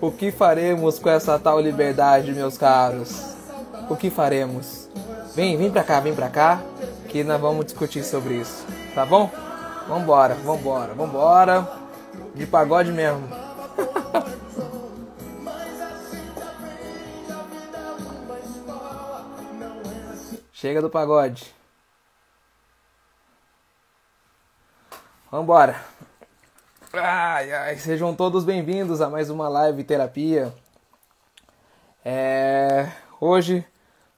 O que faremos com essa tal liberdade, meus caros? O que faremos? Vem, vem pra cá, vem pra cá, que nós vamos discutir sobre isso, tá bom? Vambora, vambora, vambora. De pagode mesmo. Chega do pagode. Vambora. Ai, ai, sejam todos bem-vindos a mais uma live terapia. É, hoje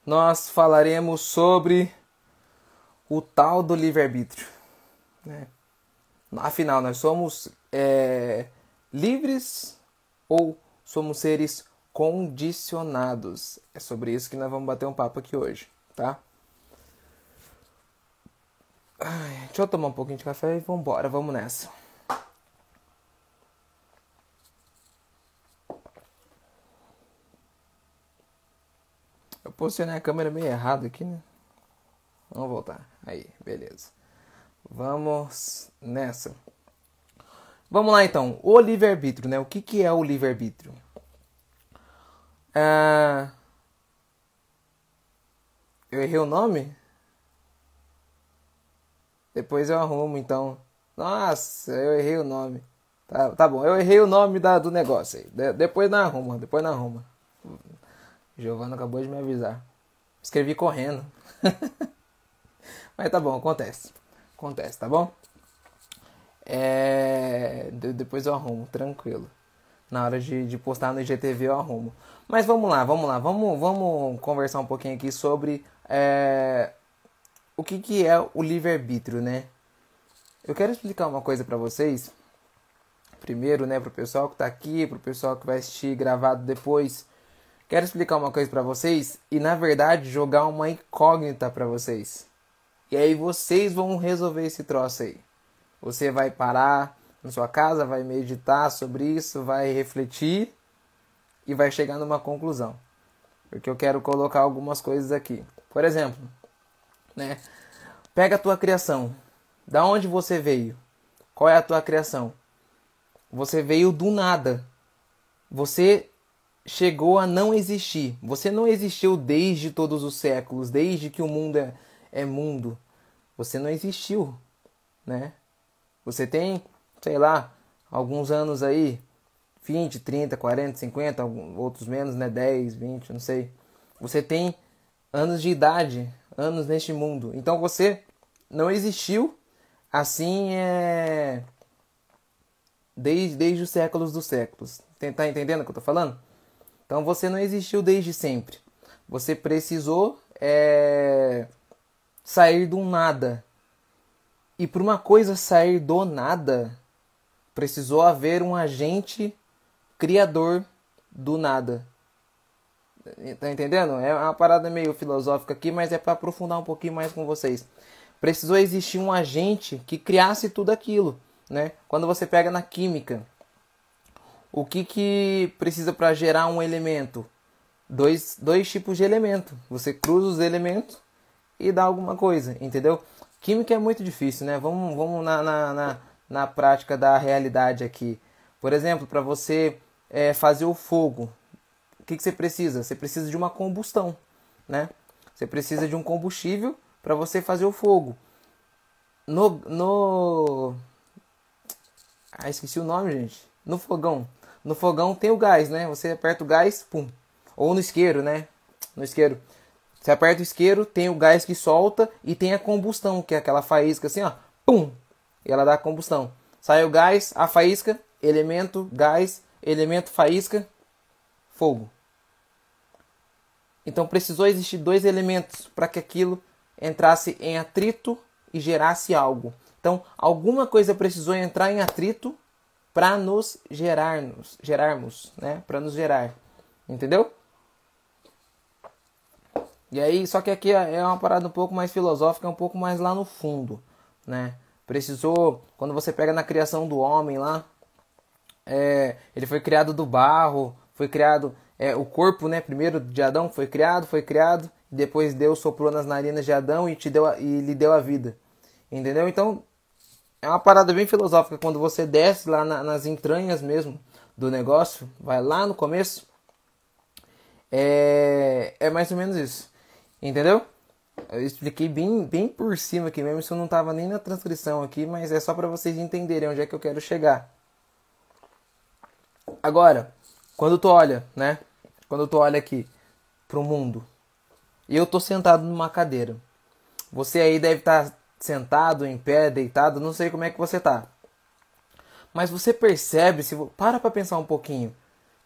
nós falaremos sobre o tal do livre-arbítrio. Né? Afinal, nós somos é, livres ou somos seres condicionados? É sobre isso que nós vamos bater um papo aqui hoje, tá? Ai, deixa eu tomar um pouquinho de café e vambora, vamos nessa. Eu posicionei a câmera meio errado aqui, né? Vamos voltar. Aí, beleza. Vamos nessa. Vamos lá então. O livre-arbítrio, né? O que, que é o livre-arbítrio? Ah, eu errei o nome? Depois eu arrumo, então. Nossa, eu errei o nome. Tá, tá bom, eu errei o nome da, do negócio aí. De, depois não arruma, depois não arruma. Giovana acabou de me avisar. Escrevi correndo. Mas tá bom, acontece. Acontece, tá bom? É... de- depois eu arrumo, tranquilo. Na hora de, de postar no IGTV eu arrumo. Mas vamos lá, vamos lá. Vamos, vamos conversar um pouquinho aqui sobre é, o que, que é o livre-arbítrio, né? Eu quero explicar uma coisa pra vocês. Primeiro, né, pro pessoal que tá aqui, pro pessoal que vai assistir gravado depois. Quero explicar uma coisa pra vocês e, na verdade, jogar uma incógnita pra vocês. E aí vocês vão resolver esse troço aí. Você vai parar na sua casa, vai meditar sobre isso, vai refletir e vai chegar numa conclusão. Porque eu quero colocar algumas coisas aqui. Por exemplo, né? Pega a tua criação. Da onde você veio? Qual é a tua criação? Você veio do nada. Você chegou a não existir. Você não existiu desde todos os séculos, desde que o mundo é, é mundo. Você não existiu, né? Você tem, sei lá, alguns anos aí, 20, 30, 40, 50, algum- outros menos, né? 10, 20, não sei. Você tem anos de idade, anos neste mundo. Então você não existiu assim é desde, desde os séculos dos séculos. Tá entendendo o que eu tô falando? Então você não existiu desde sempre. Você precisou é, sair do nada. E para uma coisa sair do nada, precisou haver um agente criador do nada. Tá entendendo? É uma parada meio filosófica aqui, mas é para aprofundar um pouquinho mais com vocês. Precisou existir um agente que criasse tudo aquilo, né? Quando você pega na química, o que que precisa para gerar um elemento? Dois, dois tipos de elemento. Você cruza os elementos e dá alguma coisa, entendeu? Química é muito difícil, né? Vamos, vamos na, na, na, na prática da realidade aqui. Por exemplo, para você é, fazer o fogo, que, que você precisa? Você precisa de uma combustão, né? Você precisa de um combustível para você fazer o fogo. No, no... Ah, esqueci o nome, gente. No fogão. No fogão tem o gás, né? Você aperta o gás, pum. Ou no isqueiro, né? No isqueiro. Você aperta o isqueiro, tem o gás que solta e tem a combustão, que é aquela faísca assim, ó. Pum! E ela dá combustão. Sai o gás, a faísca, elemento, gás, elemento, faísca, fogo. Então precisou existir dois elementos para que aquilo entrasse em atrito e gerasse algo. Então, alguma coisa precisou entrar em atrito para nos gerarmos, gerarmos, né? Para nos gerar. Entendeu? E aí, só que aqui é uma parada um pouco mais filosófica, um pouco mais lá no fundo, né? Precisou, quando você pega na criação do homem lá, é, ele foi criado do barro, foi criado é, o corpo, né? Primeiro de Adão foi criado, foi criado, depois Deus soprou nas narinas de Adão e te deu a, e lhe deu a vida, entendeu? Então é uma parada bem filosófica quando você desce lá na, nas entranhas mesmo do negócio, vai lá no começo. É, é mais ou menos isso. Entendeu? Eu expliquei bem, bem por cima aqui mesmo, isso não estava nem na transcrição aqui, mas é só para vocês entenderem onde é que eu quero chegar. Agora, quando tu olha, né? Quando tu olha aqui pro mundo, e eu tô sentado numa cadeira. Você aí deve estar tá sentado, em pé, deitado, não sei como é que você tá. Mas você percebe, se para para pensar um pouquinho,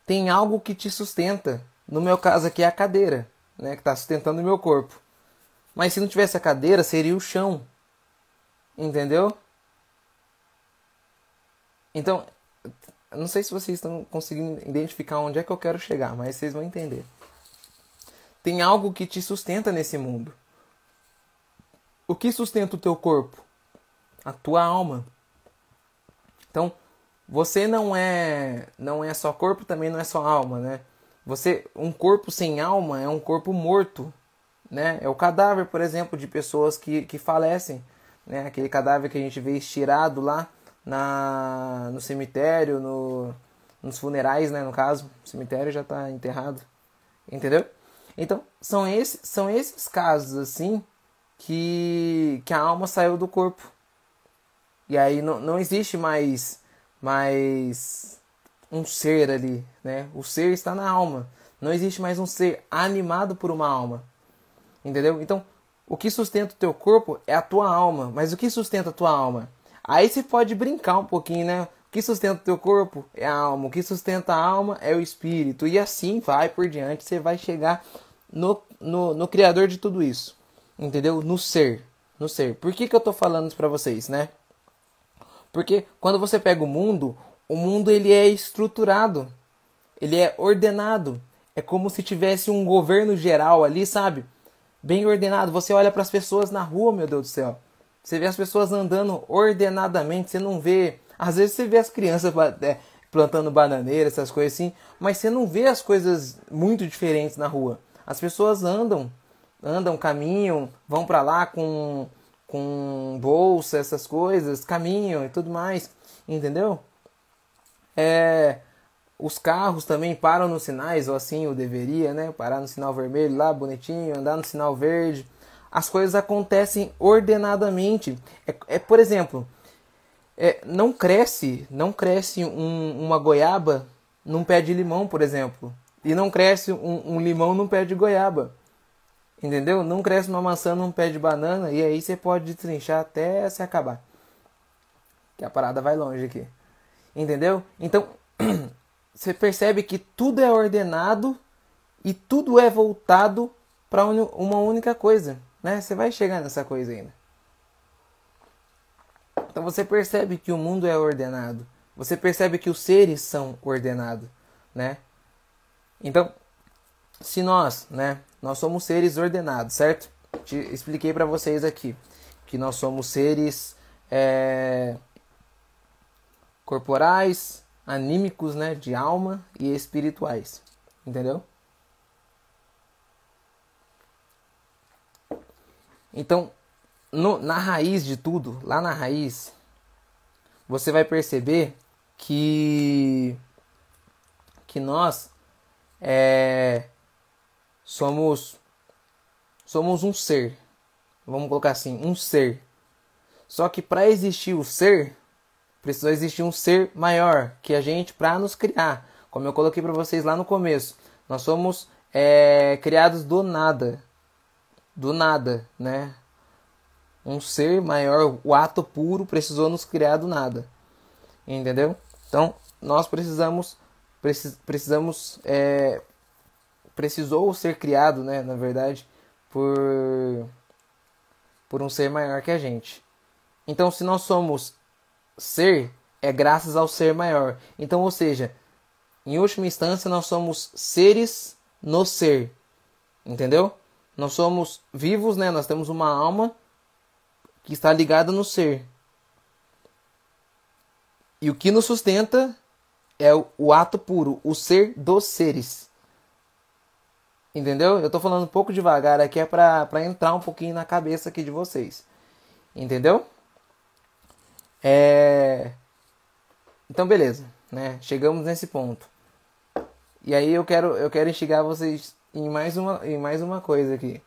tem algo que te sustenta. No meu caso aqui é a cadeira, né, que está sustentando o meu corpo. Mas se não tivesse a cadeira, seria o chão. Entendeu? Então, não sei se vocês estão conseguindo identificar onde é que eu quero chegar, mas vocês vão entender. Tem algo que te sustenta nesse mundo. O que sustenta o teu corpo? A tua alma. Então, você não é não é só corpo, também não é só alma, né? Você um corpo sem alma é um corpo morto, né? É o cadáver, por exemplo, de pessoas que, que falecem, né? Aquele cadáver que a gente vê estirado lá na no cemitério, no, nos funerais, né, no caso, o cemitério já está enterrado. Entendeu? Então, são esses são esses casos assim que que a alma saiu do corpo. E aí não, não existe mais, mais um ser ali, né? O ser está na alma. Não existe mais um ser animado por uma alma. Entendeu? Então, o que sustenta o teu corpo é a tua alma. Mas o que sustenta a tua alma? Aí você pode brincar um pouquinho, né? O que sustenta o teu corpo é a alma. O que sustenta a alma é o espírito. E assim vai por diante. Você vai chegar no, no, no Criador de tudo isso. Entendeu? No ser. No ser. Por que, que eu tô falando isso pra vocês, né? Porque quando você pega o mundo, o mundo ele é estruturado, ele é ordenado. É como se tivesse um governo geral ali, sabe? Bem ordenado. Você olha para as pessoas na rua, meu Deus do céu. Você vê as pessoas andando ordenadamente, você não vê. Às vezes você vê as crianças é, plantando bananeira, essas coisas assim, mas você não vê as coisas muito diferentes na rua. As pessoas andam, andam, caminham, vão para lá com com bolsa, essas coisas, caminham e tudo mais, entendeu? É, os carros também param nos sinais, ou assim eu deveria, né? Parar no sinal vermelho lá, bonitinho, andar no sinal verde. As coisas acontecem ordenadamente. É, é por exemplo, é, não cresce, não cresce um, uma goiaba num pé de limão, por exemplo, e não cresce um, um limão num pé de goiaba. Entendeu? Não cresce uma maçã num pé de banana e aí você pode destrinchar até se acabar. Que a parada vai longe aqui. Entendeu? Então, você percebe que tudo é ordenado e tudo é voltado para uma única coisa, né? Você vai chegar nessa coisa ainda. Então você percebe que o mundo é ordenado. Você percebe que os seres são ordenados, né? Então, se nós, né, nós somos seres ordenados, certo? Te expliquei para vocês aqui que nós somos seres é, corporais, anímicos, né, de alma e espirituais, entendeu? Então, no, na raiz de tudo, lá na raiz, você vai perceber que que nós é, somos somos um ser. Vamos colocar assim, um ser. Só que para existir o ser, precisou existir um ser maior que a gente para nos criar. Como eu coloquei para vocês lá no começo, nós somos é, criados do nada, do nada, né? Um ser maior, o ato puro precisou nos criar do nada, entendeu? Então nós precisamos precisamos é, precisou ser criado, né, na verdade, por, por um ser maior que a gente. Então, se nós somos ser, é graças ao ser maior. Então, ou seja, em última instância, nós somos seres no ser. Entendeu? Nós somos vivos, né? Nós temos uma alma que está ligada no ser. E o que nos sustenta é o, o ato puro, o ser dos seres. Entendeu? Eu tô falando um pouco devagar aqui é pra entrar um pouquinho na cabeça aqui de vocês. Entendeu? É... Então, beleza, né? Chegamos nesse ponto. E aí eu quero, eu quero instigar vocês em mais uma, em mais uma coisa aqui.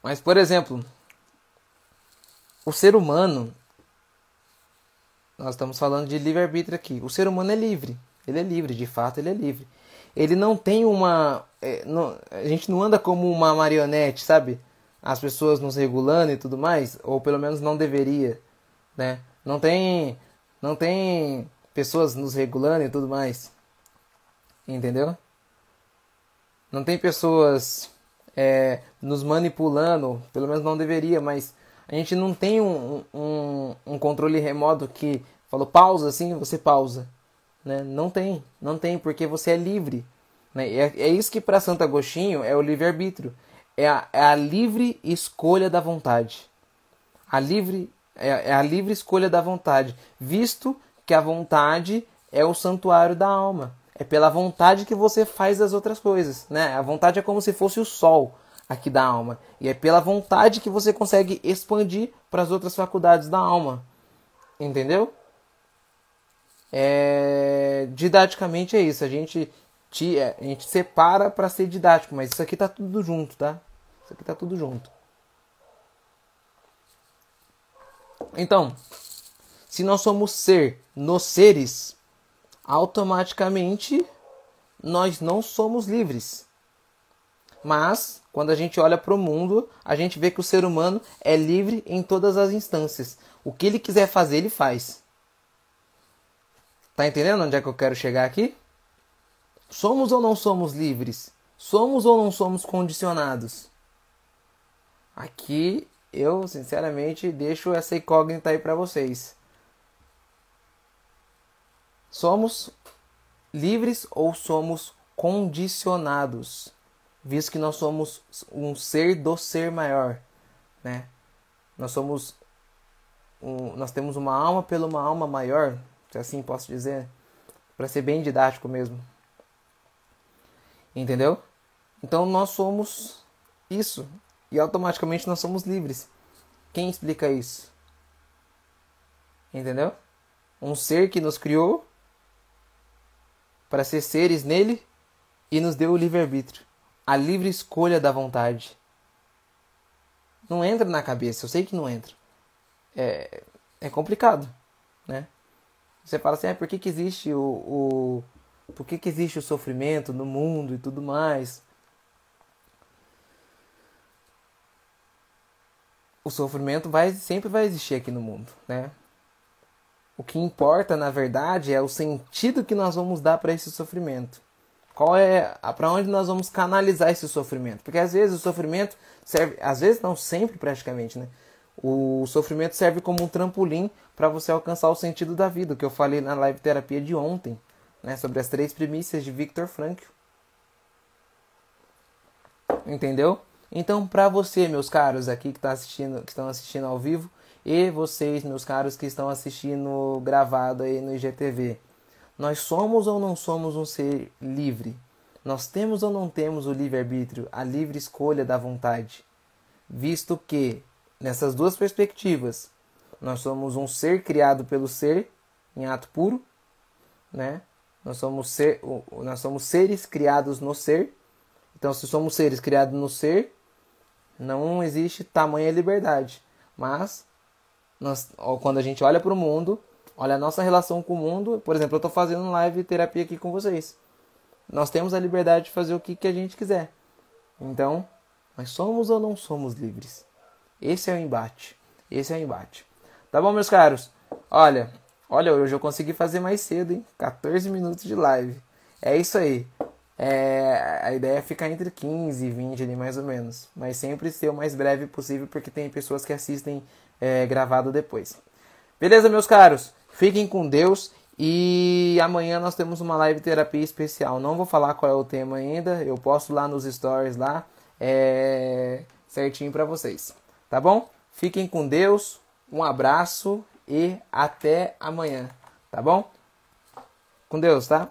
Mas, por exemplo, o ser humano, nós estamos falando de livre-arbítrio aqui. O ser humano é livre. Ele é livre, de fato, ele é livre. Ele não tem uma. É, não, a gente não anda como uma marionete, sabe? As pessoas nos regulando e tudo mais, ou pelo menos não deveria, né? Não tem, não tem pessoas nos regulando e tudo mais, entendeu? Não tem pessoas é, nos manipulando, pelo menos não deveria, mas a gente não tem um, um, um controle remoto que falou pausa assim, você pausa. Né? Não tem, não tem, porque você é livre. Né? É, é isso que para Santo Agostinho é o livre-arbítrio. É a, é a livre escolha da vontade. A livre, é, é a livre escolha da vontade, visto que a vontade é o santuário da alma. É pela vontade que você faz as outras coisas, né? A vontade é como se fosse o sol aqui da alma. E é pela vontade que você consegue expandir para as outras faculdades da alma. Entendeu? É... Didaticamente é isso. A gente, te, é, a gente separa para ser didático, mas isso aqui tá tudo junto, tá? Isso aqui tá tudo junto. Então, se nós somos ser nos seres, automaticamente nós não somos livres. Mas, quando a gente olha para o mundo, a gente vê que o ser humano é livre em todas as instâncias. O que ele quiser fazer, ele faz. Tá entendendo onde é que eu quero chegar aqui? Somos ou não somos livres? Somos ou não somos condicionados? Aqui eu, sinceramente, deixo essa incógnita aí para vocês. Somos livres ou somos condicionados, visto que nós somos um ser do ser maior, né? Nós somos um, nós temos uma alma pela uma alma maior, se assim posso dizer, para ser bem didático mesmo. Entendeu? Então nós somos isso e automaticamente nós somos livres. Quem explica isso? Entendeu? Um ser que nos criou para ser seres nele e nos deu o livre-arbítrio, a livre escolha da vontade. Não entra na cabeça, eu sei que não entra. É, é complicado, né? Você fala assim, ah, por que, que existe o, o por que, que existe o sofrimento no mundo e tudo mais? O sofrimento vai sempre vai existir aqui no mundo, né? O que importa, na verdade, é o sentido que nós vamos dar para esse sofrimento. Qual é para onde nós vamos canalizar esse sofrimento? Porque às vezes o sofrimento serve, às vezes não sempre praticamente, né? O sofrimento serve como um trampolim para você alcançar o sentido da vida, que eu falei na live terapia de ontem, né, sobre as três primícias de Viktor Frankl. Entendeu? Então, para você, meus caros aqui que, tá assistindo, que estão assistindo ao vivo, e vocês, meus caros que estão assistindo gravado aí no IGTV. Nós somos ou não somos um ser livre? Nós temos ou não temos o livre-arbítrio, a livre escolha da vontade? Visto que, nessas duas perspectivas, nós somos um ser criado pelo ser em ato puro, né? Nós somos, ser, nós somos seres criados no ser. Então, se somos seres criados no ser, não existe tamanha liberdade. Mas nós, quando a gente olha para o mundo, olha a nossa relação com o mundo. Por exemplo, eu estou fazendo live terapia aqui com vocês. Nós temos a liberdade de fazer o que, que a gente quiser. Então, nós somos ou não somos livres? Esse é o embate. Esse é o embate. Tá bom, meus caros? Olha, olha, hoje eu consegui fazer mais cedo, hein? 14 minutos de live. É isso aí. É, a ideia é ficar entre 15 e 20 ali mais ou menos. Mas sempre ser o mais breve possível, porque tem pessoas que assistem é, gravado depois. Beleza, meus caros? Fiquem com Deus e amanhã nós temos uma live terapia especial. Não vou falar qual é o tema ainda, eu posto lá nos stories lá, é... certinho para vocês. Tá bom? Fiquem com Deus, um abraço e até amanhã. Tá bom? Com Deus, tá?